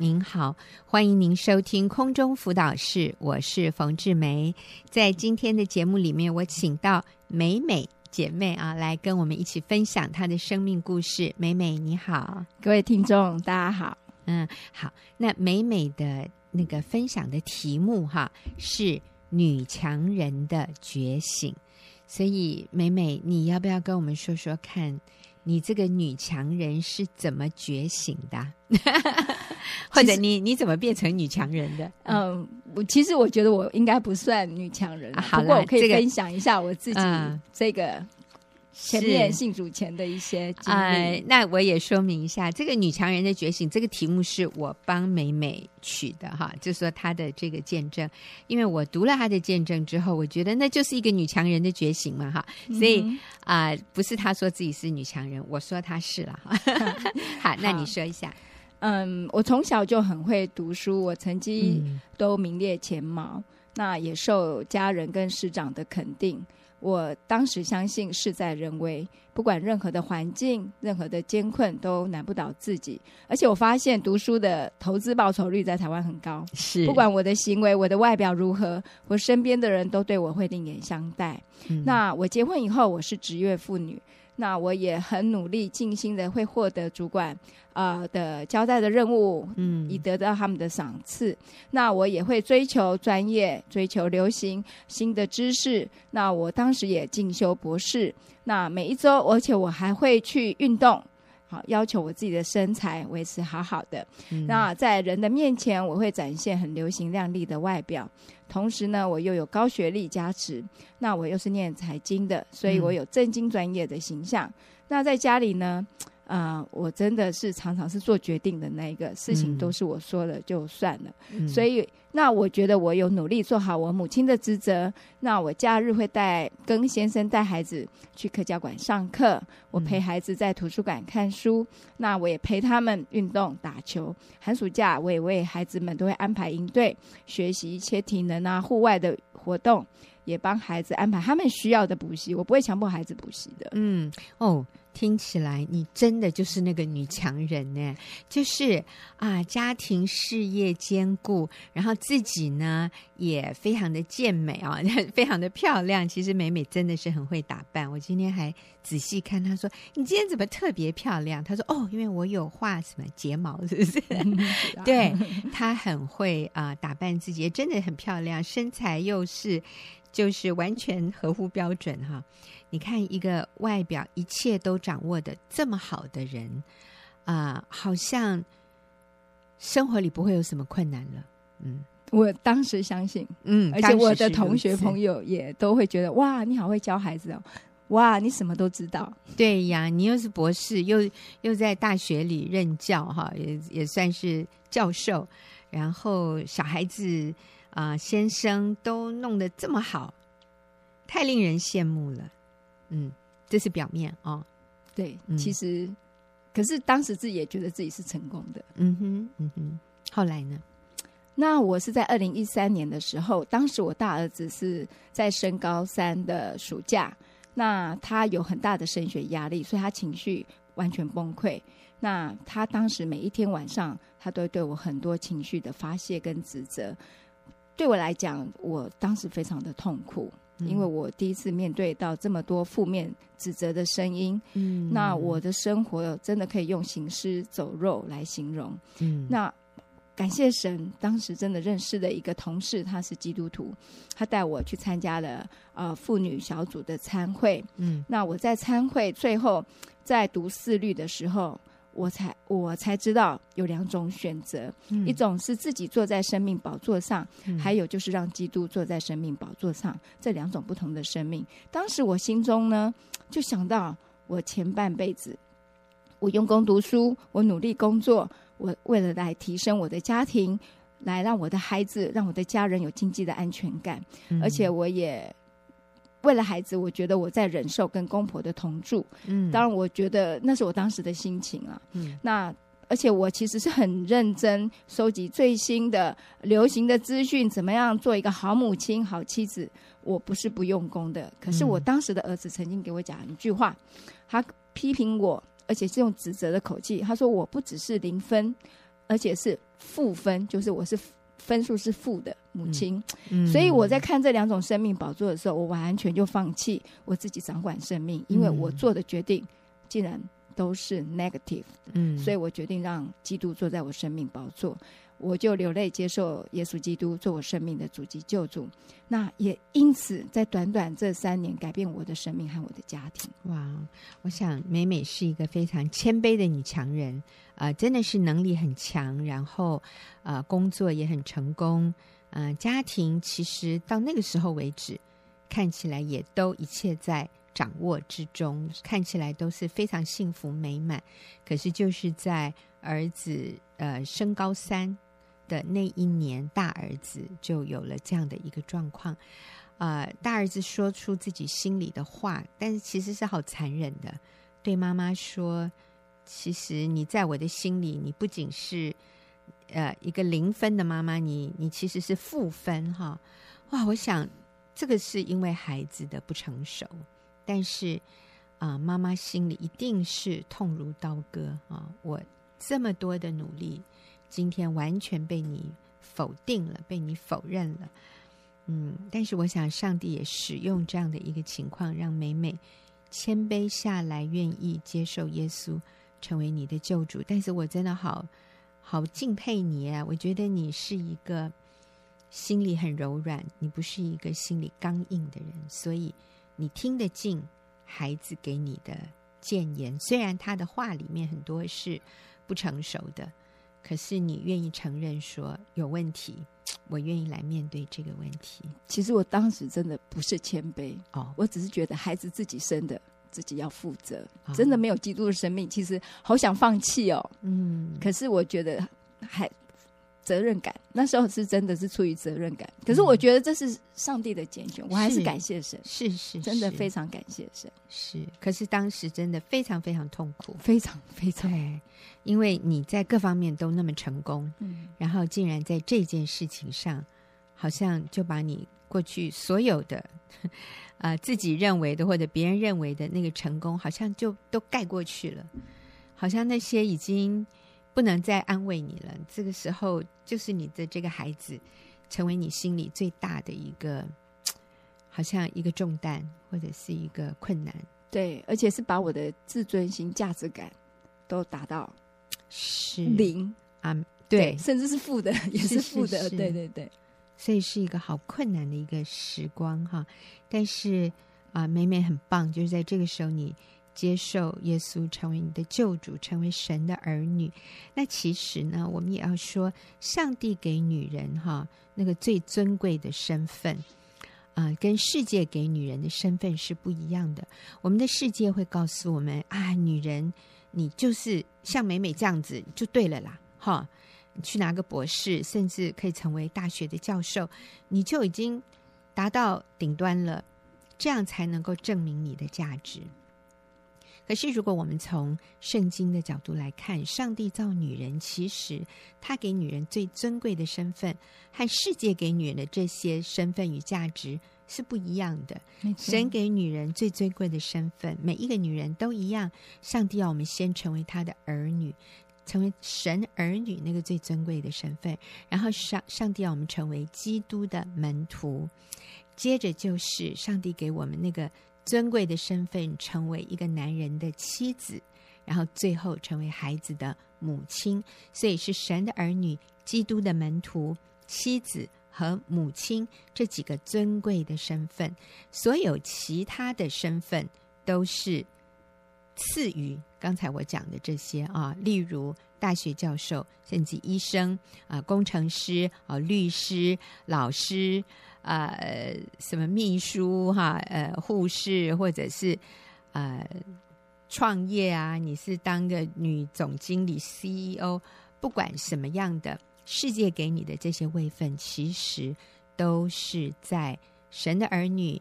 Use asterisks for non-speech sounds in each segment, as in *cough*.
您好，欢迎您收听空中辅导室，我是冯志梅。在今天的节目里面，我请到美美姐妹啊，来跟我们一起分享她的生命故事。美美你好，各位听众大家好，嗯，好。那美美的那个分享的题目哈是女强人的觉醒，所以美美你要不要跟我们说说看？你这个女强人是怎么觉醒的？*laughs* 或者你你怎么变成女强人的？嗯，我其实我觉得我应该不算女强人，啊、好，不过我可以分享一下我自己这个。嗯前面信主前的一些经历，呃，那我也说明一下，这个女强人的觉醒这个题目是我帮美美取的哈，就说她的这个见证，因为我读了她的见证之后，我觉得那就是一个女强人的觉醒嘛哈，所以啊，嗯呃，不是她说自己是女强人，我说她是了 *laughs* 哈。好，那你说一下，嗯，我从小就很会读书，我成绩都名列前茅，嗯，那也受家人跟师长的肯定。我当时相信事在人为，不管任何的环境、任何的艰困都难不倒自己。而且我发现读书的投资报酬率在台湾很高，是不管我的行为、我的外表如何，我身边的人都对我会另眼相待。嗯、那我结婚以后，我是职业妇女。那我也很努力、尽心的会获得主管啊、呃、的交代的任务，嗯，以得到他们的赏赐。那我也会追求专业、追求流行新的知识。那我当时也进修博士。那每一周，而且我还会去运动。好，要求我自己的身材维持好好的。嗯、那在人的面前，我会展现很流行靓丽的外表。同时呢，我又有高学历加持。那我又是念财经的，所以我有正经专业的形象。嗯、那在家里呢？啊、呃，我真的是常常是做决定的那一个，事情都是我说了就算了。嗯、所以，那我觉得我有努力做好我母亲的职责。那我假日会带跟先生带孩子去客家馆上课，我陪孩子在图书馆看书。嗯、那我也陪他们运动打球。寒暑假我也为孩子们都会安排营队，学习一些体能啊、户外的活动，也帮孩子安排他们需要的补习。我不会强迫孩子补习的。嗯，哦。听起来你真的就是那个女强人呢，就是啊，家庭事业兼顾，然后自己呢也非常的健美啊，*laughs* 非常的漂亮。其实美美真的是很会打扮。我今天还仔细看，她说：“你今天怎么特别漂亮？”她说：“哦，因为我有画什么睫毛，是不是？” *laughs* 对，她很会啊打扮自己，真的很漂亮，身材又是就是完全合乎标准哈。你看一个外表一切都掌握的这么好的人，啊、呃，好像生活里不会有什么困难了。嗯，我当时相信，嗯，而且我的同学朋友也都会觉得，哇，你好会教孩子哦，哇，你什么都知道。对呀，你又是博士，又又在大学里任教，哈，也也算是教授。然后小孩子啊、呃，先生都弄得这么好，太令人羡慕了。嗯，这是表面啊、哦。对，嗯、其实，可是当时自己也觉得自己是成功的。嗯哼，嗯哼。后来呢？那我是在二零一三年的时候，当时我大儿子是在升高三的暑假，那他有很大的升学压力，所以他情绪完全崩溃。那他当时每一天晚上，他都会对我很多情绪的发泄跟指责。对我来讲，我当时非常的痛苦。因为我第一次面对到这么多负面指责的声音，嗯，那我的生活真的可以用行尸走肉来形容，嗯，那感谢神，当时真的认识的一个同事，他是基督徒，他带我去参加了呃妇女小组的参会，嗯，那我在参会最后在读四律的时候。我才我才知道有两种选择，嗯、一种是自己坐在生命宝座上，嗯、还有就是让基督坐在生命宝座上，这两种不同的生命。当时我心中呢，就想到我前半辈子，我用功读书，我努力工作，我为了来提升我的家庭，来让我的孩子，让我的家人有经济的安全感，嗯、而且我也。为了孩子，我觉得我在忍受跟公婆的同住。嗯，当然，我觉得那是我当时的心情啊。嗯，那而且我其实是很认真收集最新的流行的资讯，怎么样做一个好母亲、好妻子。我不是不用功的，可是我当时的儿子曾经给我讲一句话，他批评我，而且是用指责的口气。他说：“我不只是零分，而且是负分，就是我是分数是负的母亲。嗯，所以我在看这两种生命宝座的时候，我完全就放弃我自己掌管生命，因为我做的决定竟然都是 negative。嗯，所以我决定让基督坐在我生命宝座。我就流泪接受耶稣基督做我生命的主及救主，那也因此在短短这三年改变我的生命和我的家庭。哇，我想美美是一个非常谦卑的女强人啊、真的是能力很强，然后呃工作也很成功，嗯、呃，家庭其实到那个时候为止，看起来也都一切在掌握之中，看起来都是非常幸福美满。可是就是在儿子呃升高三。的那一年，大儿子就有了这样的一个状况，呃，大儿子说出自己心里的话，但是其实是好残忍的，对妈妈说：“其实你在我的心里，你不仅是呃一个零分的妈妈，你你其实是负分哈。”哇，我想这个是因为孩子的不成熟，但是啊、妈妈心里一定是痛如刀割啊！我这么多的努力。今天完全被你否定了，被你否认了，嗯，但是我想上帝也使用这样的一个情况，让美美谦卑下来，愿意接受耶稣成为你的救主。但是我真的好好敬佩你啊！我觉得你是一个心里很柔软，你不是一个心里刚硬的人，所以你听得进孩子给你的谏言，虽然他的话里面很多是不成熟的。可是你愿意承认说有问题，我愿意来面对这个问题。其实我当时真的不是谦卑哦，我只是觉得孩子自己生的，自己要负责，哦、真的没有基督的生命，其实好想放弃哦。嗯，可是我觉得还。责任感，那时候是真的是出于责任感。可是我觉得这是上帝的拣选，嗯、我还是感谢神，是是，是，真的非常感谢神。是，可是当时真的非常非常痛苦，非常非常，因为你在各方面都那么成功，嗯，然后竟然在这件事情上，好像就把你过去所有的，*laughs* 呃，自己认为的或者别人认为的那个成功，好像就都盖过去了，好像那些已经。不能再安慰你了。这个时候，就是你的这个孩子，成为你心里最大的一个，*tsk* 好像一个重担，或者是一个困难。对，而且是把我的自尊心、价值感都达到是零啊，对，对，甚至是负的，也是负的。是是是对对对，所以是一个好困难的一个时光哈。但是啊，美美很棒，就是在这个时候你。接受耶稣成为你的救主，成为神的儿女。那其实呢，我们也要说，上帝给女人哈那个最尊贵的身份啊、跟世界给女人的身份是不一样的。我们的世界会告诉我们啊，女人你就是像美美这样子就对了啦，哈，你去拿个博士，甚至可以成为大学的教授，你就已经达到顶端了，这样才能够证明你的价值。可是，如果我们从圣经的角度来看，上帝造女人，其实他给女人最尊贵的身份，和世界给女人的这些身份与价值是不一样的。神给女人最尊贵的身份，每一个女人都一样。上帝要我们先成为他的儿女，成为神儿女那个最尊贵的身份，然后上上帝要我们成为基督的门徒，接着就是上帝给我们那个。尊贵的身份，成为一个男人的妻子，然后最后成为孩子的母亲，所以是神的儿女、基督的门徒、妻子和母亲这几个尊贵的身份。所有其他的身份都是赐予刚才我讲的这些啊，例如大学教授，甚至医生啊、工程师啊、律师、老师。呃，什么秘书哈，呃，护士，或者是呃，创业啊，你是当个女总经理、CEO，不管什么样的世界给你的这些位分，其实都是在神的儿女、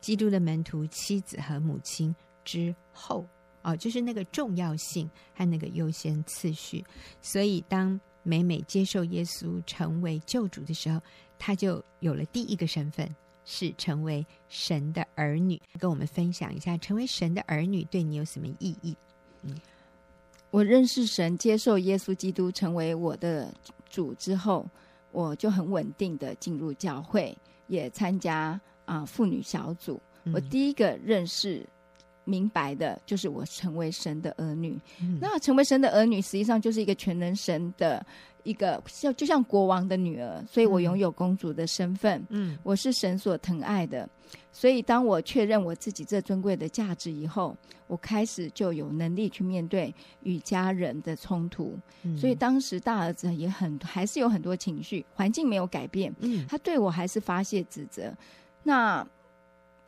基督的门徒、妻子和母亲之后哦，就是那个重要性和那个优先次序。所以，当美美接受耶稣成为救主的时候，他就有了第一个身份，是成为神的儿女。跟我们分享一下，成为神的儿女对你有什么意义？嗯，我认识神，接受耶稣基督成为我的主之后，我就很稳定的进入教会，也参加啊妇女小组。嗯、我第一个认识明白的就是我成为神的儿女。嗯、那成为神的儿女，实际上就是一个全能神的。一个像就像国王的女儿，所以我拥有公主的身份。嗯，我是神所疼爱的，所以当我确认我自己这尊贵的价值以后，我开始就有能力去面对与家人的冲突。嗯，所以当时大儿子也很还是有很多情绪，环境没有改变。嗯，他对我还是发泄指责。那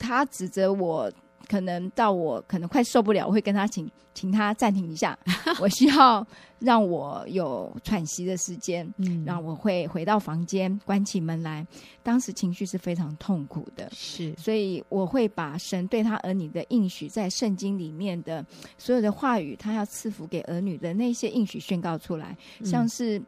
他指责我。可能到我可能快受不了，我会跟他请请他暂停一下，*laughs* 我需要让我有喘息的时间，嗯，然后我会回到房间，关起门来。当时情绪是非常痛苦的，是，所以我会把神对他儿女的应许，在圣经里面的所有的话语，他要赐福给儿女的那些应许宣告出来，像是。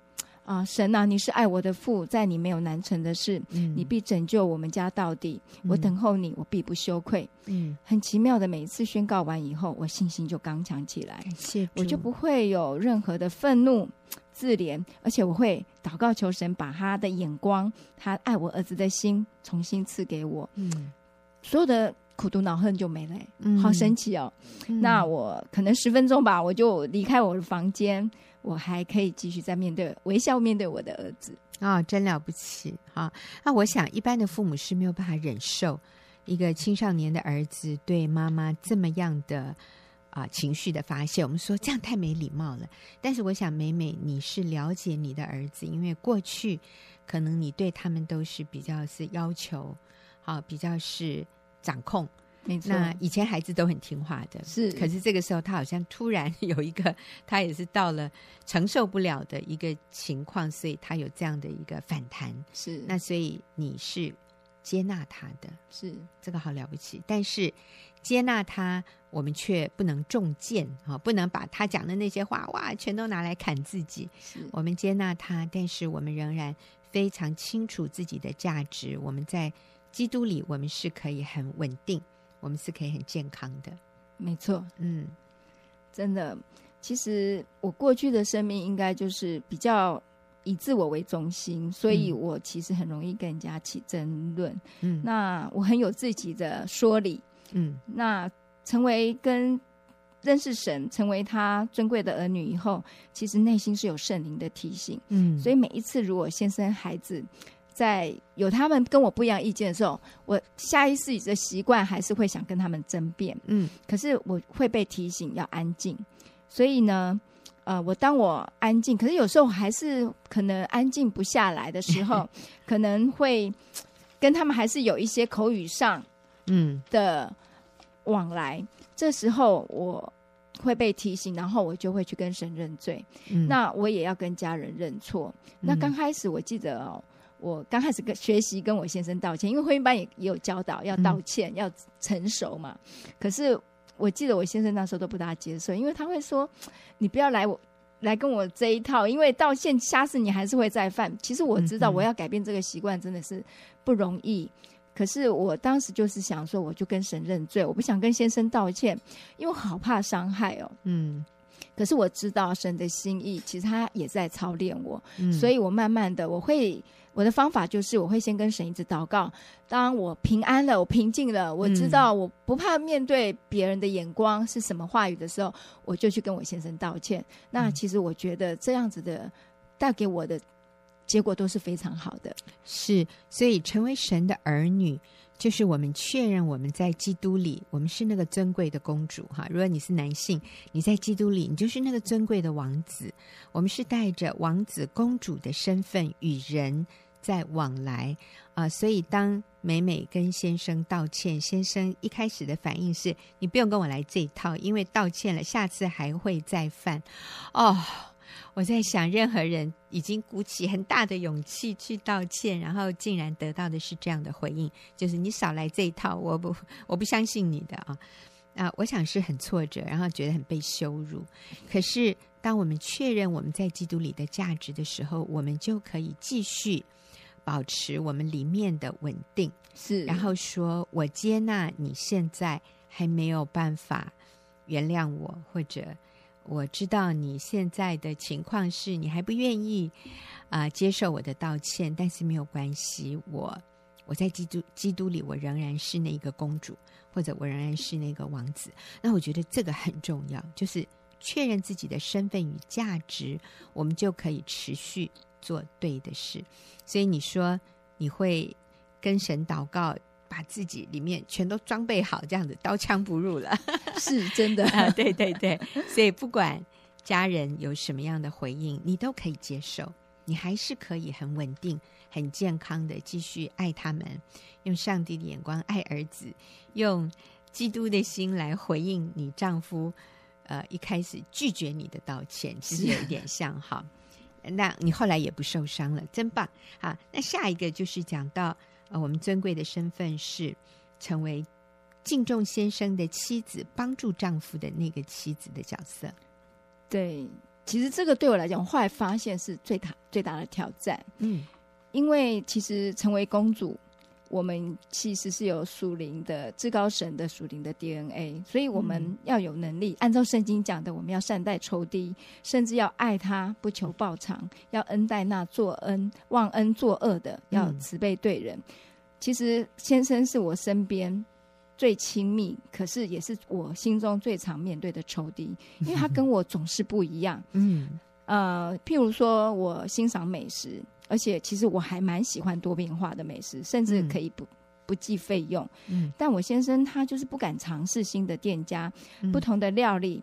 啊，神啊，你是爱我的父，在你没有难成的事，嗯、你必拯救我们家到底。嗯、我等候你，我必不羞愧。嗯，很奇妙的，每一次宣告完以后，我信心就刚强起来，谢我就不会有任何的愤怒、自怜，而且我会祷告求神把他的眼光，他爱我儿子的心重新赐给我。嗯，所有的苦毒恼恨就没了，嗯，好神奇哦。嗯、那我可能十分钟吧，我就离开我的房间。我还可以继续在面对微笑面对我的儿子啊、真了不起啊！那我想一般的父母是没有办法忍受一个青少年的儿子对妈妈这么样的啊情绪的发泄。我们说这样太没礼貌了。但是我想美美你是了解你的儿子，因为过去可能你对他们都是比较是要求，好、比较是掌控。没错，那以前孩子都很听话的，是。可是这个时候，他好像突然有一个，*laughs* 他也是到了承受不了的一个情况，所以他有这样的一个反弹。是。那所以你是接纳他的，是这个好了不起。但是接纳他，我们却不能中箭啊，不能把他讲的那些话哇，全都拿来砍自己。是。我们接纳他，但是我们仍然非常清楚自己的价值。我们在基督里，我们是可以很稳定。我们是可以很健康的，没错，嗯，真的。其实我过去的生命应该就是比较以自我为中心，所以我其实很容易跟人家起争论。嗯，那我很有自己的说理。嗯，那成为跟认识神，成为他尊贵的儿女以后，其实内心是有圣灵的提醒。嗯，所以每一次如果先生孩子。在有他们跟我不一样意见的时候，我下意识的习惯还是会想跟他们争辩。嗯，可是我会被提醒要安静，所以呢，呃，我当我安静，可是有时候还是可能安静不下来的时候，*laughs* 可能会跟他们还是有一些口语上嗯的往来。嗯，这时候我会被提醒，然后我就会去跟神认罪。嗯，那我也要跟家人认错。那刚开始我记得哦。我刚开始跟学习跟我先生道歉，因为婚姻班也也有教导要道歉，嗯、要成熟嘛。可是我记得我先生那时候都不大接受，因为他会说：“你不要来我来跟我这一套，因为道歉下次你还是会再犯。”其实我知道我要改变这个习惯真的是不容易。嗯、可是我当时就是想说，我就跟神认罪，我不想跟先生道歉，因为我好怕伤害哦。嗯。可是我知道神的心意，其实他也在操练我，嗯、所以我慢慢的我会。我的方法就是，我会先跟神一直祷告。当我平安了，我平静了，我知道我不怕面对别人的眼光是什么话语的时候，我就去跟我先生道歉。那其实我觉得这样子的带给我的结果都是非常好的。是，所以成为神的儿女，就是我们确认我们在基督里，我们是那个尊贵的公主哈。如果你是男性，你在基督里，你就是那个尊贵的王子。我们是带着王子公主的身份与人在往来啊，所以当美美跟先生道歉，先生一开始的反应是：你不用跟我来这一套，因为道歉了，下次还会再犯。哦，我在想，任何人已经鼓起很大的勇气去道歉，然后竟然得到的是这样的回应，就是你少来这一套，我不，*laughs* 我不相信你的啊啊！我想是很挫折，然后觉得很被羞辱。可是，当我们确认我们在基督里的价值的时候，我们就可以继续。保持我们里面的稳定，是，然后说我接纳你现在还没有办法原谅我，或者我知道你现在的情况是你还不愿意啊、接受我的道歉，但是没有关系，我我在基督基督里，我仍然是那个公主，或者我仍然是那个王子。那我觉得这个很重要，就是确认自己的身份与价值，我们就可以持续做对的事。所以你说你会跟神祷告。把自己里面全都装备好，这样子刀枪不入了，*laughs* 是真的 *laughs* 啊！对对对，所以不管家人有什么样的回应，你都可以接受，你还是可以很稳定、很健康的继续爱他们，用上帝的眼光爱儿子，用基督的心来回应你丈夫。呃，一开始拒绝你的道歉，其实有一点像哈，那你后来也不受伤了，真棒！啊，那下一个就是讲到。呃，我们尊贵的身份是成为敬重先生的妻子，帮助丈夫的那个妻子的角色。对，其实这个对我来讲，我后来发现是最大最大的挑战。嗯，因为其实成为公主，我们其实是有属灵的至高神的属灵的 DNA，所以我们要有能力，嗯、按照圣经讲的，我们要善待仇敌，甚至要爱他，不求报偿，要恩待那作恩忘恩作恶的，要慈悲对人。嗯、其实先生是我身边最亲密，可是也是我心中最常面对的仇敌，*laughs* 因为他跟我总是不一样。嗯，呃，譬如说我欣赏美食。而且其实我还蛮喜欢多变化的美食，甚至可以不、嗯、不计费用。嗯，但我先生他就是不敢尝试新的店家、嗯、不同的料理。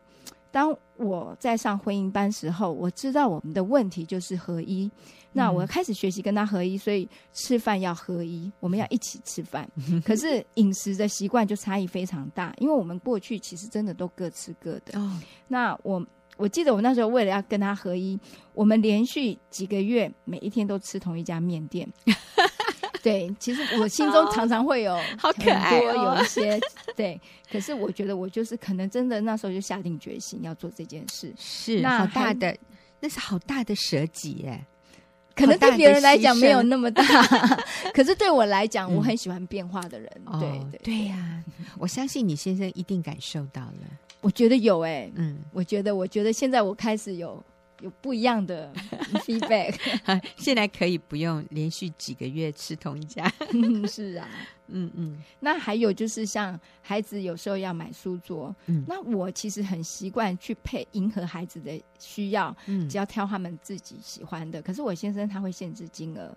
当我在上婚姻班时候，我知道我们的问题就是合一。嗯、那我开始学习跟他合一，所以吃饭要合一，我们要一起吃饭。嗯、*laughs* 可是饮食的习惯就差异非常大，因为我们过去其实真的都各吃各的。哦，那我。我记得我那时候为了要跟他合一，我们连续几个月每一天都吃同一家面店。*laughs* 对，其实我心中常常会有好可爱，有一些对。可是我觉得我就是可能真的那时候就下定决心要做这件事。是，那好大的，那是好大的舍己耶。*laughs* 可能对别人来讲没有那么大，*laughs* 可是对我来讲，我很喜欢变化的人。对对对呀，我相信你先生一定感受到了。我觉得有哎、欸，嗯，我觉得，我觉得现在我开始有有不一样的 *laughs* feedback，*laughs* 现在可以不用连续几个月吃同一家，*laughs* 是啊，嗯嗯。那还有就是像孩子有时候要买书桌，嗯，那我其实很习惯去配迎合孩子的需要，嗯，只要挑他们自己喜欢的。可是我先生他会限制金额，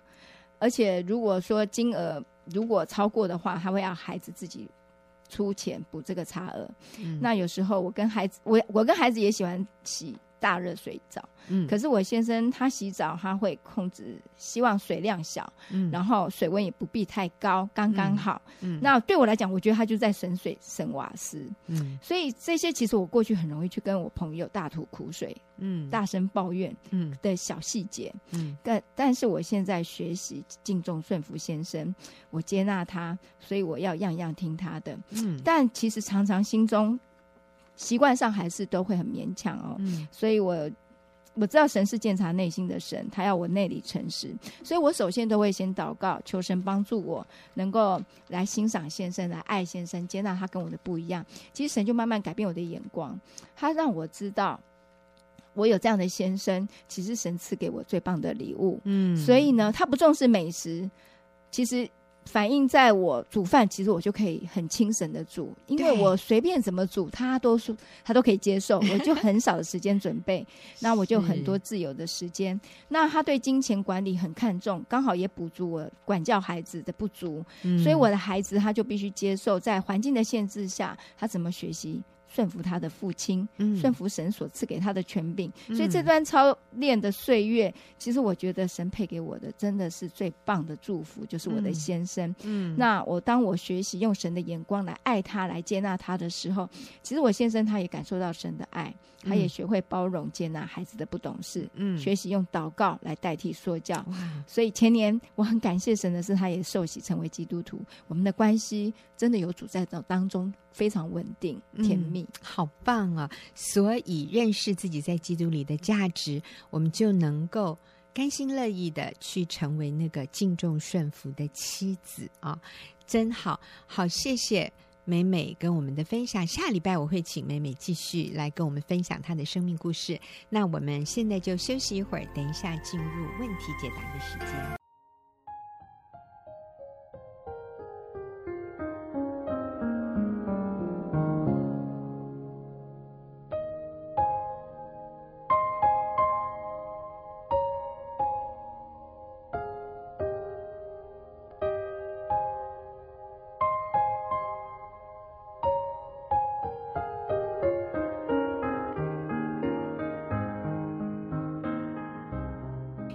而且如果说金额如果超过的话，他会要孩子自己。出钱补这个差额，嗯、那有时候我跟孩子，我我跟孩子也喜欢洗大热水澡，嗯，可是我先生他洗澡他会控制，希望水量小，嗯，然后水温也不必太高，刚刚好，嗯，那对我来讲，我觉得他就在省水省瓦斯，嗯，所以这些其实我过去很容易去跟我朋友大吐苦水，嗯，大声抱怨，嗯。的小细节，嗯，但但是我现在学习敬重顺服先生，我接纳他，所以我要样样听他的，嗯，但其实常常心中。习惯上还是都会很勉强哦，嗯、所以我我知道神是鉴察内心的神，他要我内里诚实，所以我首先都会先祷告，求神帮助我能够来欣赏先生，来爱先生，接纳他跟我的不一样。其实神就慢慢改变我的眼光，他让我知道我有这样的先生，其实神赐给我最棒的礼物。嗯，所以呢，他不重视美食，其实。反映在我煮饭，其实我就可以很轻省的煮，因为我随便怎么煮，他都是他都可以接受，*laughs* 我就很少的时间准备，那我就很多自由的时间。那他对金钱管理很看重，刚好也补足我管教孩子的不足，所以我的孩子他就必须接受在环境的限制下，他怎么学习。顺服他的父亲，顺服神所赐给他的权柄，嗯、所以这段操练的岁月，其实我觉得神配给我的真的是最棒的祝福，就是我的先生。嗯，嗯那我当我学习用神的眼光来爱他，来接纳他的时候，其实我先生他也感受到神的爱，他也学会包容接纳孩子的不懂事，嗯，学习用祷告来代替说教。所以前年我很感谢神的是，他也受洗成为基督徒，我们的关系真的有主在这当中。非常稳定、甜蜜，嗯，好棒啊！所以认识自己在基督里的价值，我们就能够甘心乐意的去成为那个敬重顺服的妻子啊！真好，好谢谢美美跟我们的分享。下礼拜我会请美美继续来跟我们分享她的生命故事。那我们现在就休息一会儿，等一下进入问题解答的时间。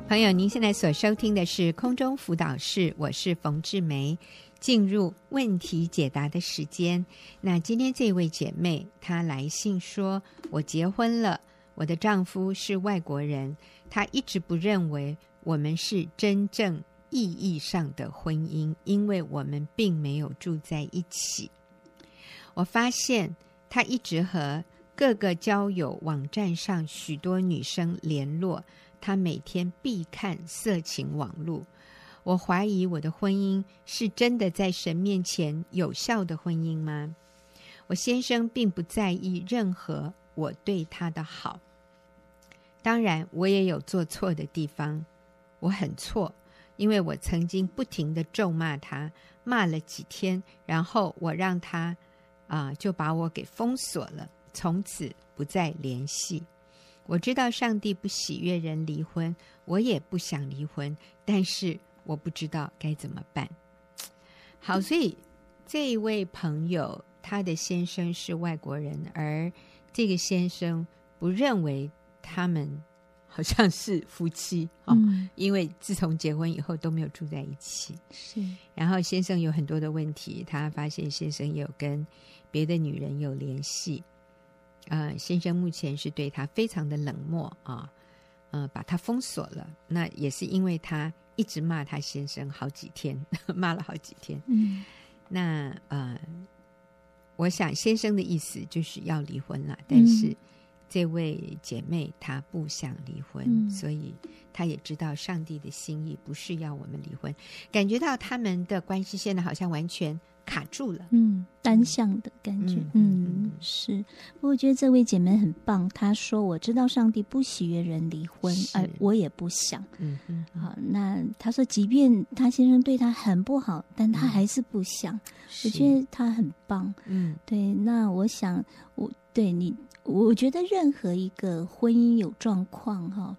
朋友，您现在所收听的是空中辅导室，我是冯志梅。进入问题解答的时间。那今天这位姐妹她来信说：“我结婚了，我的丈夫是外国人，他一直不认为我们是真正意义上的婚姻，因为我们并没有住在一起。我发现他一直和各个交友网站上许多女生联络。”他每天必看色情网络，我怀疑我的婚姻是真的在神面前有效的婚姻吗？我先生并不在意任何我对他的好，当然我也有做错的地方，我很错，因为我曾经不停的咒骂他，骂了几天，然后我让他啊、就把我给封锁了，从此不再联系。我知道上帝不喜悦人离婚，我也不想离婚，但是我不知道该怎么办。好，所以这一位朋友，他的先生是外国人，而这个先生不认为他们好像是夫妻哦，嗯，因为自从结婚以后都没有住在一起。是，然后先生有很多的问题，他发现先生也有跟别的女人有联系。呃，先生目前是对他非常的冷漠啊，呃，把他封锁了。那也是因为他一直骂他先生好几天，*laughs* 骂了好几天。嗯，那呃，我想先生的意思就是要离婚了，但是这位姐妹她不想离婚，嗯，所以她也知道上帝的心意不是要我们离婚，感觉到他们的关系现在好像完全。卡住了，嗯，单向的感觉，嗯，是。我觉得这位姐妹很棒，她说：“我知道上帝不喜悦人离婚，而我也不想。”嗯嗯。好，那她说，即便她先生对她很不好，但她还是不想。嗯、我觉得她很棒，嗯，对。那我想，我对你，我觉得任何一个婚姻有状况，哈，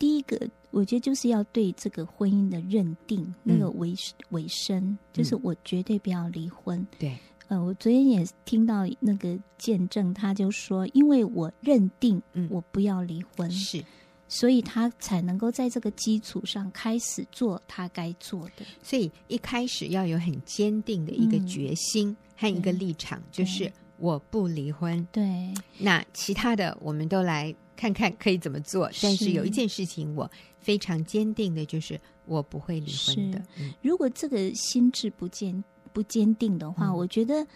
第一个。我觉得就是要对这个婚姻的认定，嗯、那个尾尾声，就是我绝对不要离婚。嗯、对，呃，我昨天也听到那个见证，他就说，因为我认定我不要离婚，嗯、是，所以他才能够在这个基础上开始做他该做的。所以一开始要有很坚定的一个决心和一个立场，嗯、就是我不离婚。对，那其他的我们都来看看可以怎么做。但是有一件事情我。非常坚定的，就是我不会离婚的。如果这个心智不坚不坚定的话，嗯，我觉得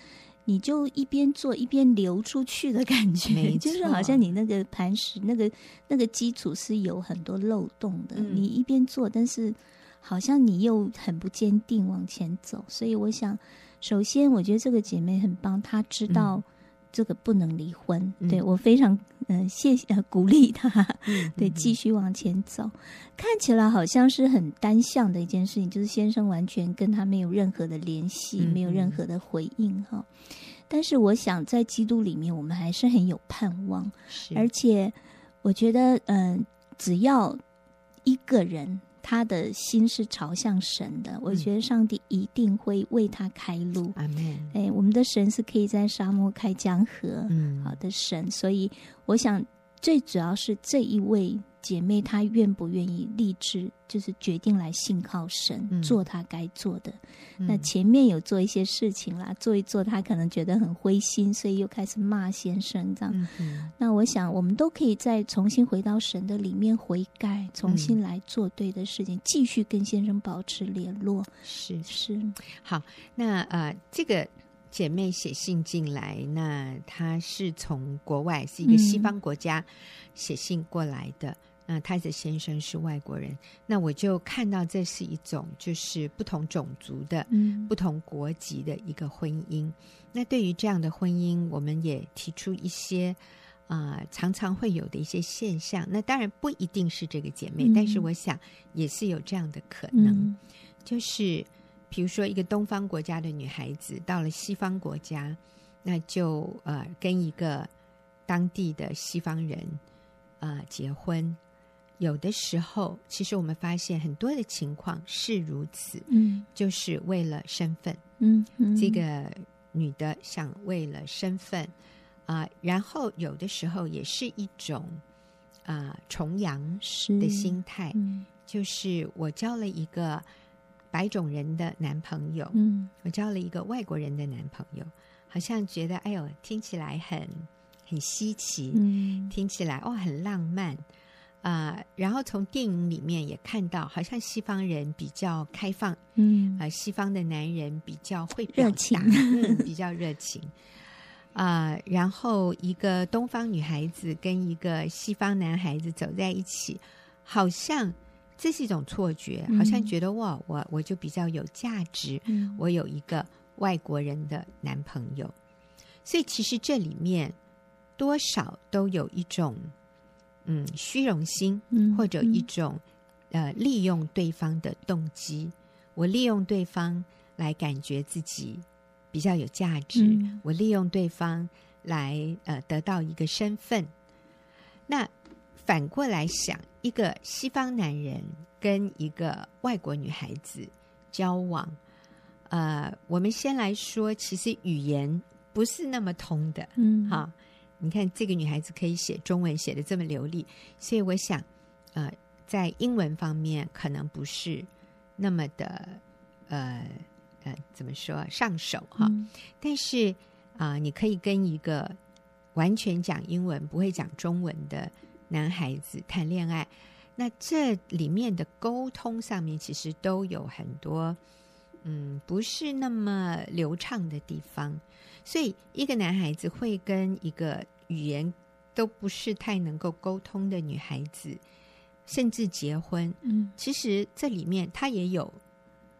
你就一边做一边流出去的感觉，就是好像你那个磐石，那个那个基础是有很多漏洞的。嗯，你一边做，但是好像你又很不坚定往前走。所以我想，首先我觉得这个姐妹很棒，她知道。嗯这个不能离婚，对，我非常嗯、呃、谢谢 *laughs* 鼓励他，对，继续往前走。看起来好像是很单向的一件事情，就是先生完全跟他没有任何的联系，没有任何的回应哈。但是我想在基督里面，我们还是很有盼望，而且我觉得嗯、呃，只要一个人。他的心是朝向神的，我觉得上帝一定会为他开路。阿门。哎，我们的神是可以在沙漠开江河，嗯，好的神。所以我想，最主要是这一位。姐妹，她愿不愿意立志，就是决定来信靠神，嗯、做她该做的。嗯、那前面有做一些事情啦，做一做，她可能觉得很灰心，所以又开始骂先生这样。那我想，我们都可以再重新回到神的里面悔改，重新来做对的事情，继、嗯、续跟先生保持联络。是是，好。那呃，这个姐妹写信进来，那她是从国外，是一个西方国家写信过来的。嗯那他的先生是外国人，那我就看到这是一种就是不同种族的、嗯、不同国籍的一个婚姻。那对于这样的婚姻，我们也提出一些啊、呃，常常会有的一些现象。那当然不一定是这个姐妹，嗯、但是我想也是有这样的可能，嗯、就是比如说一个东方国家的女孩子到了西方国家，那就呃跟一个当地的西方人啊、呃、结婚。有的时候，其实我们发现很多的情况是如此，嗯，就是为了身份，嗯，嗯。这个女的想为了身份啊、呃，然后有的时候也是一种啊、呃、崇洋的心态，嗯、就是我交了一个白种人的男朋友，嗯，我交了一个外国人的男朋友，好像觉得哎呦，听起来很很稀奇，嗯，听起来哦很浪漫。啊、呃，然后从电影里面也看到，好像西方人比较开放，嗯，呃，西方的男人比较会热情，嗯，比较热情，啊、呃，然后一个东方女孩子跟一个西方男孩子走在一起，好像这是一种错觉，好像觉得哇，我我就比较有价值，嗯，我有一个外国人的男朋友，所以其实这里面多少都有一种。嗯，虚荣心，或者一种、嗯、呃利用对方的动机。我利用对方来感觉自己比较有价值，嗯、我利用对方来呃得到一个身份。那反过来想，一个西方男人跟一个外国女孩子交往，呃，我们先来说，其实语言不是那么通的，嗯，好。你看这个女孩子可以写中文写的这么流利，所以我想，呃，在英文方面可能不是那么的，呃呃，怎么说上手哈？嗯、但是啊、呃，你可以跟一个完全讲英文不会讲中文的男孩子谈恋爱，那这里面的沟通上面其实都有很多，嗯，不是那么流畅的地方。所以，一个男孩子会跟一个语言都不是太能够沟通的女孩子，甚至结婚。嗯，其实这里面他也有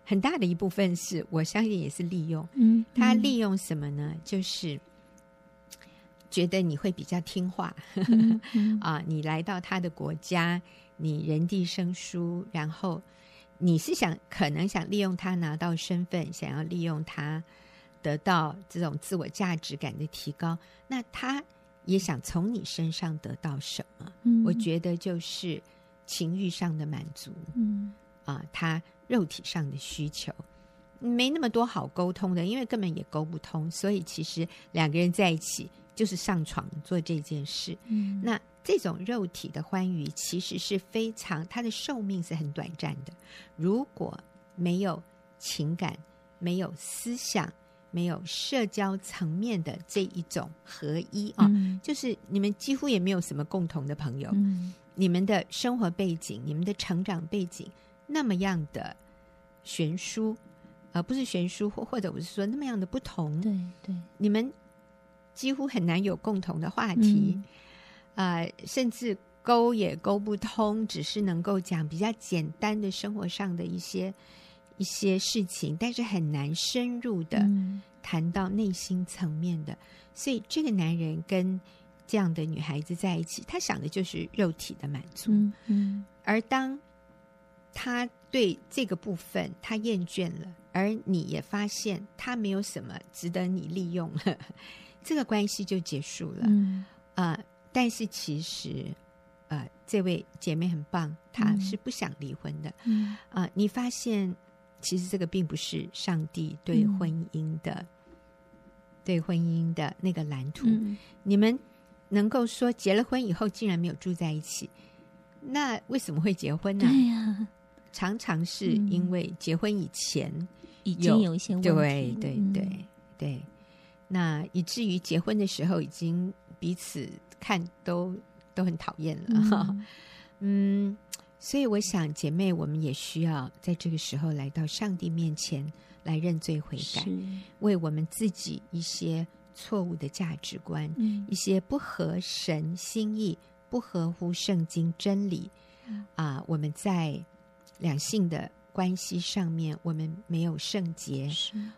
很大的一部分是，我相信也是利用。嗯，嗯，他利用什么呢？就是觉得你会比较听话。嗯嗯、*laughs* 啊，你来到他的国家，你人地生疏，然后你是想可能想利用他拿到身份，想要利用他。得到这种自我价值感的提高，那他也想从你身上得到什么？嗯，我觉得就是情欲上的满足，嗯啊，他肉体上的需求没那么多好沟通的，因为根本也沟不通，所以其实两个人在一起就是上床做这件事。嗯，那这种肉体的欢愉其实是非常，它的寿命是很短暂的。如果没有情感，没有思想。没有社交层面的这一种合一啊，嗯、就是你们几乎也没有什么共同的朋友，嗯、你们的生活背景、你们的成长背景那么样的悬殊，而、呃、不是悬殊，或或者我是说那么样的不同，对对，你们几乎很难有共同的话题，啊、嗯呃，甚至沟也沟不通，只是能够讲比较简单的生活上的一些。一些事情，但是很难深入的谈到内心层面的，嗯、所以这个男人跟这样的女孩子在一起，他想的就是肉体的满足。嗯嗯、而当他对这个部分他厌倦了，而你也发现他没有什么值得你利用了，这个关系就结束了。啊、但是其实，呃，这位姐妹很棒，她是不想离婚的。啊、嗯呃，你发现。其实这个并不是上帝对婚姻的、嗯、对婚姻的那个蓝图。嗯、你们能够说结了婚以后竟然没有住在一起，那为什么会结婚呢？对呀，常常是因为结婚以前有已经有一些问题。对对对对，那以至于结婚的时候已经彼此看都都很讨厌了哈。嗯。*laughs* 嗯所以，我想姐妹，我们也需要在这个时候来到上帝面前来认罪悔改，为我们自己一些错误的价值观、嗯、一些不合神心意、不合乎圣经真理啊，我们在两性的关系上面，我们没有圣洁，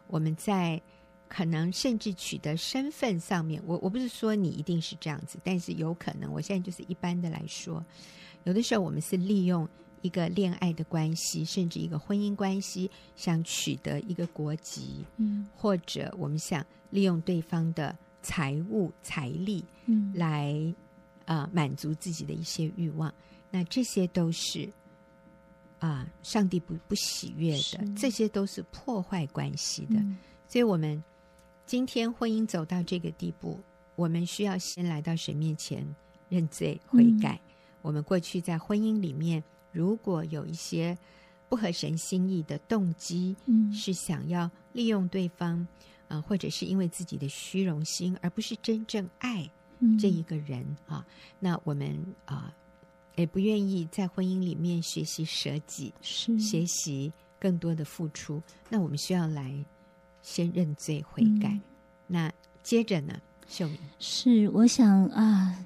我们在可能甚至取得身份上面，我我不是说你一定是这样子，但是有可能，我现在就是一般的来说，有的时候我们是利用一个恋爱的关系，甚至一个婚姻关系，想取得一个国籍，嗯，或者我们想利用对方的财物、财力，嗯，来啊满足自己的一些欲望，那这些都是。啊，上帝不不喜悦的，这些都是破坏关系的。嗯、所以，我们今天婚姻走到这个地步，我们需要先来到神面前认罪悔改。嗯、我们过去在婚姻里面，如果有一些不合神心意的动机，嗯，是想要利用对方，啊、呃，或者是因为自己的虚荣心，而不是真正爱这一个人、嗯、啊，那我们啊。也不愿意在婚姻里面学习舍己，是学习更多的付出。那我们需要来先认罪悔改。嗯、那接着呢，秀敏。是我想啊，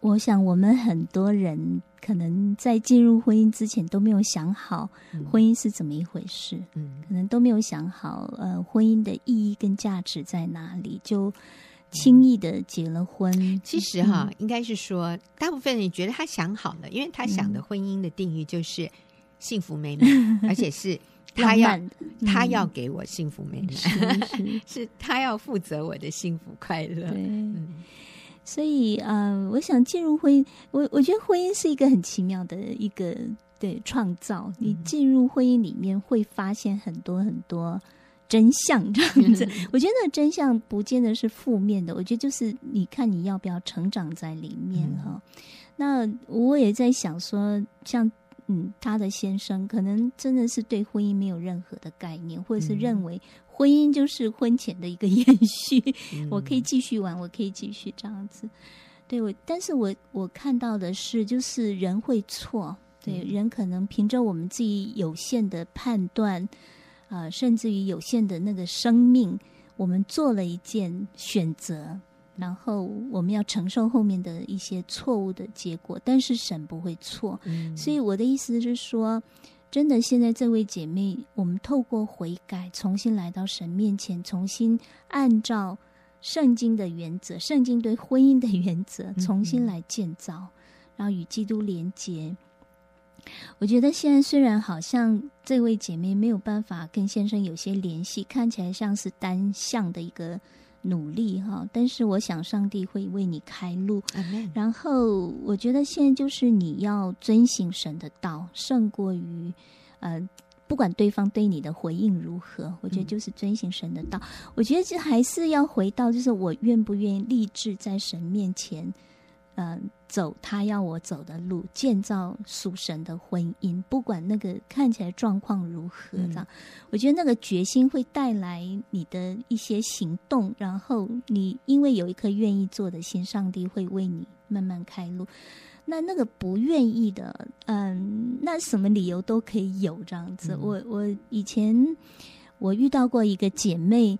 我想我们很多人可能在进入婚姻之前都没有想好婚姻是怎么一回事，嗯，可能都没有想好呃婚姻的意义跟价值在哪里就。轻易的结了婚，其实哈，嗯、应该是说，大部分人觉得他想好了，因为他想的婚姻的定义就是幸福美满，嗯、*laughs* 而且是他要他要给我幸福美满，是，是 *laughs* 他要负责我的幸福快乐。对，嗯、所以嗯、呃，我想进入婚姻，我我觉得婚姻是一个很奇妙的一个对创造。你进入婚姻里面会发现很多很多。真相这样子，*laughs* 我觉得真相不见得是负面的，我觉得就是你看你要不要成长在里面哈。嗯、那我也在想说，像嗯，他的先生可能真的是对婚姻没有任何的概念，或者是认为婚姻就是婚前的一个 *laughs* 延续，嗯、我可以继续玩，我可以继续这样子。对我，但是我我看到的是，就是人会错，对、嗯、人可能凭着我们自己有限的判断。啊、呃，甚至于有限的那个生命，我们做了一件选择，然后我们要承受后面的一些错误的结果。但是神不会错，嗯、所以我的意思是说，真的，现在这位姐妹，我们透过悔改，重新来到神面前，重新按照圣经的原则，圣经对婚姻的原则，重新来建造，嗯、然后与基督连结。我觉得现在虽然好像这位姐妹没有办法跟先生有些联系，看起来像是单向的一个努力哈，但是我想上帝会为你开路。Amen. 然后我觉得现在就是你要遵行神的道，胜过于呃，不管对方对你的回应如何，我觉得就是遵行神的道。嗯、我觉得这还是要回到，就是我愿不愿意立志在神面前。嗯、呃，走他要我走的路，建造属神的婚姻，不管那个看起来状况如何，这样，嗯、我觉得那个决心会带来你的一些行动，然后你因为有一颗愿意做的心，上帝会为你慢慢开路。那那个不愿意的，嗯，那什么理由都可以有这样子。嗯、我我以前我遇到过一个姐妹。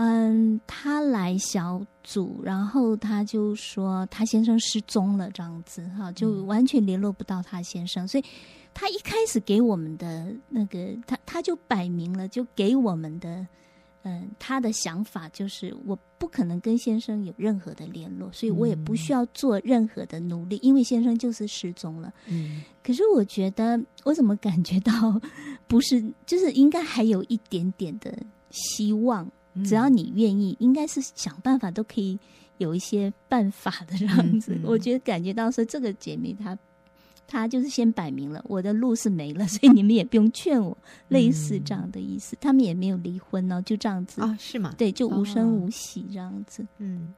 嗯，他来小组，然后他就说他先生失踪了，这样子哈，就完全联络不到他先生，所以他一开始给我们的那个，他他就摆明了，就给我们的，嗯，他的想法就是我不可能跟先生有任何的联络，所以我也不需要做任何的努力，因为先生就是失踪了。嗯，可是我觉得我怎么感觉到 *laughs* 不是，就是应该还有一点点的希望。只要你愿意，应该是想办法都可以有一些办法的这样子。我觉得感觉到说，这个姐妹她她就是先摆明了，我的路是没了，所以你们也不用劝我，类似这样的意思。嗯、他们也没有离婚哦，就这样子啊？是吗？对，就无声无息这样子。哦、嗯。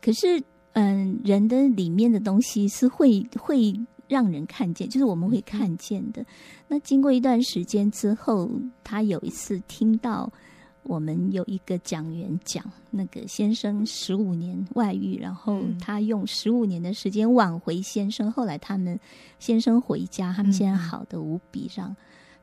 可是，嗯，人的里面的东西是会会让人看见，就是我们会看见的。嗯、那经过一段时间之后，他有一次听到。我们有一个讲员讲，那个先生十五年外遇，然后他用十五年的时间挽回先生。后来他们先生回家，他们现在好的无比。让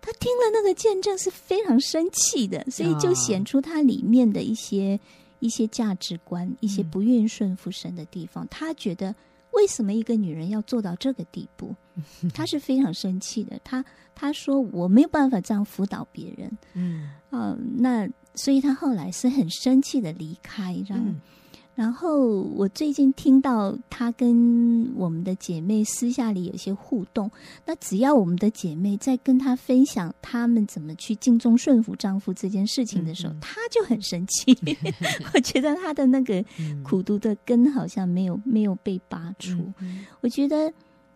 他听了那个见证是非常生气的，所以就显出他里面的一些一些价值观，一些不愿意顺服神的地方。他觉得为什么一个女人要做到这个地步？*laughs* 他是非常生气的。他他说我没有办法这样辅导别人。嗯，呃，那所以她后来是很生气的离开，然后我最近听到她跟我们的姐妹私下里有些互动，那只要我们的姐妹在跟她分享她们怎么去尽忠顺服丈夫这件事情的时候，她、嗯、就很生气。*laughs* 我觉得她的那个苦毒的根好像没有没有被拔除。嗯、我觉得。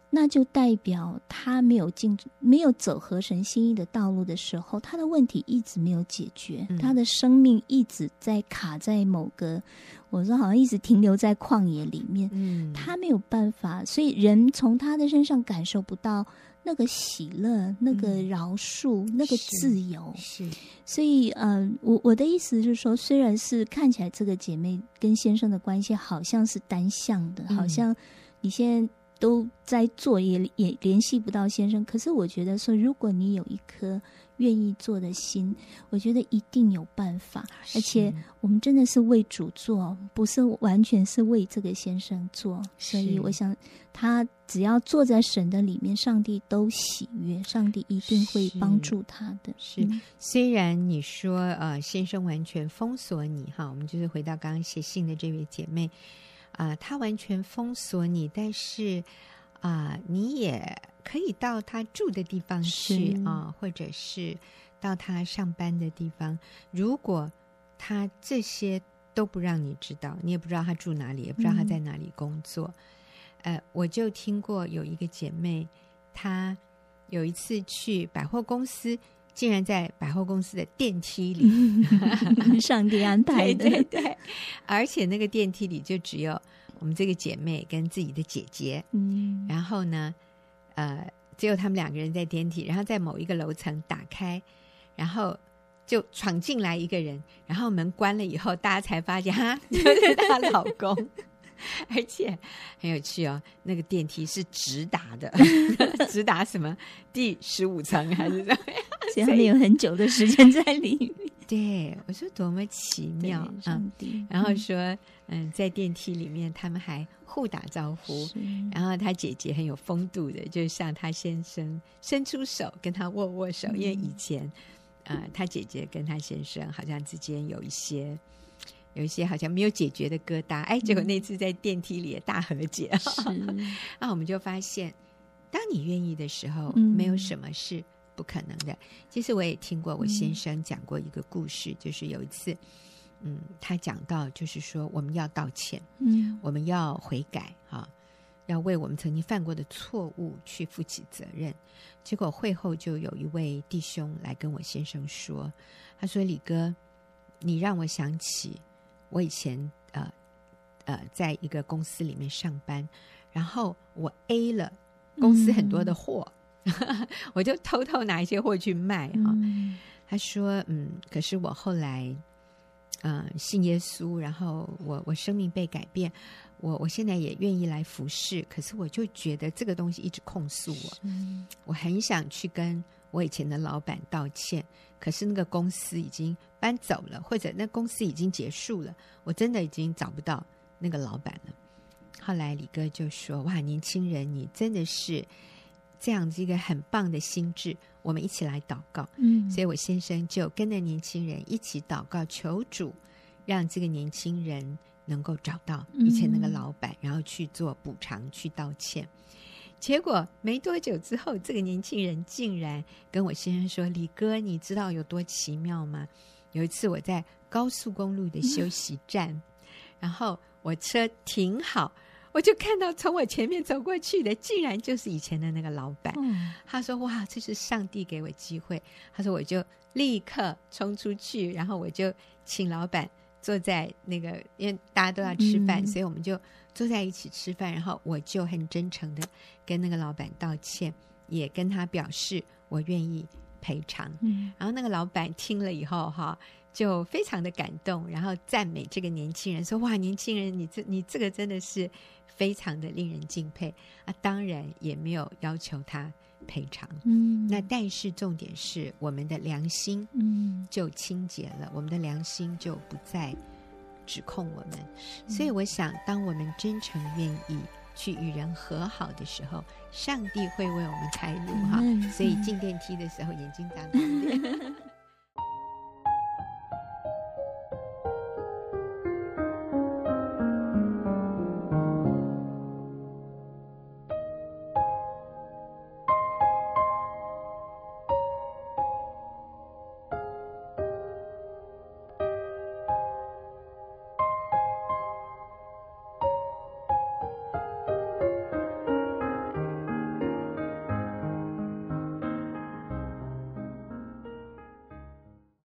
那就代表他没有进，没有走合神心意的道路的时候，他的问题一直没有解决，嗯、他的生命一直在卡在某个，我说好像一直停留在旷野里面，嗯，他没有办法，所以人从他的身上感受不到那个喜乐、那个饶恕、嗯、那个自由，是，是所以，嗯、呃，我我的意思是说，虽然是看起来这个姐妹跟先生的关系好像是单向的，嗯、好像你现在。都在做，也也联系不到先生。可是我觉得说，如果你有一颗愿意做的心，我觉得一定有办法。而且我们真的是为主做，不是完全是为这个先生做。所以我想，他只要坐在神的里面，上帝都喜悦，上帝一定会帮助他的。是，是虽然你说呃，先生完全封锁你哈，我们就是回到刚刚写信的这位姐妹。啊，他完全封锁你，但是啊，你也可以到他住的地方去啊，或者是到他上班的地方。如果他这些都不让你知道，你也不知道他住哪里，也不知道他在哪里工作。嗯、呃，我就听过有一个姐妹，她有一次去百货公司，竟然在百货公司的电梯里，*laughs* 上帝安排的，*laughs* 对对对，而且那个电梯里就只有我们这个姐妹跟自己的姐姐，嗯，然后呢，呃，只有他们两个人在电梯，然后在某一个楼层打开，然后就闯进来一个人，然后门关了以后，大家才发现 *laughs* 哈，就是她老公。而且很有趣哦，那个电梯是直达的，直达什么？第十五层还是怎么？样？所以他们有很久的时间在里面。*laughs* 对，我说多么奇妙啊！然后说，嗯，在电梯里面他们还互打招呼，然后他姐姐很有风度的，就向他先生伸出手跟他握握手，嗯、因为以前啊、呃，他姐姐跟他先生好像之间有一些。有一些好像没有解决的疙瘩，哎，结果那次在电梯里也大和解。那 *laughs* 我们就发现，当你愿意的时候，没有什么是不可能的。其实我也听过我先生讲过一个故事，就是有一次，嗯，他讲到就是说我们要道歉，嗯，我们要悔改，哈，要为我们曾经犯过的错误去负起责任。结果会后就有一位弟兄来跟我先生说，他说：“李哥，你让我想起。”我以前呃呃，在一个公司里面上班，然后我 A 了公司很多的货，嗯、*laughs* 我就偷偷拿一些货去卖哈。嗯、他说：“嗯，可是我后来嗯、呃、信耶稣，然后我我生命被改变，我我现在也愿意来服侍。可是我就觉得这个东西一直控诉我，我很想去跟我以前的老板道歉。”可是那个公司已经搬走了，或者那公司已经结束了，我真的已经找不到那个老板了。后来李哥就说：“哇，年轻人，你真的是这样子一个很棒的心智，我们一起来祷告。”嗯，所以我先生就跟着年轻人一起祷告，求主让这个年轻人能够找到以前那个老板，然后去做补偿，去道歉。结果没多久之后，这个年轻人竟然跟我先生说：“李哥，你知道有多奇妙吗？有一次我在高速公路的休息站，嗯、然后我车停好，我就看到从我前面走过去的，竟然就是以前的那个老板。嗯、他说：‘哇，这是上帝给我机会。’他说：‘我就立刻冲出去，然后我就请老板坐在那个，因为大家都要吃饭，嗯、所以我们就。’坐在一起吃饭，然后我就很真诚的跟那个老板道歉，也跟他表示我愿意赔偿。嗯，然后那个老板听了以后，哈，就非常的感动，然后赞美这个年轻人，说：“哇，年轻人，你这你这个真的是非常的令人敬佩啊！”当然也没有要求他赔偿。嗯，那但是重点是我们的良心，嗯，就清洁了，我们的良心就不再。指控我们，所以我想，当我们真诚愿意去与人和好的时候，上帝会为我们开路哈。所以进电梯的时候，眼睛眨大一点。*laughs*